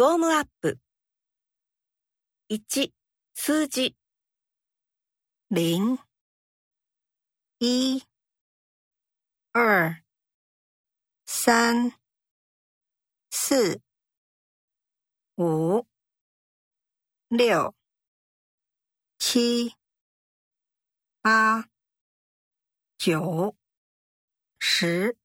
ウォームアップ。一、数字。零、一、二、三、四、五、六、七、八、九、十。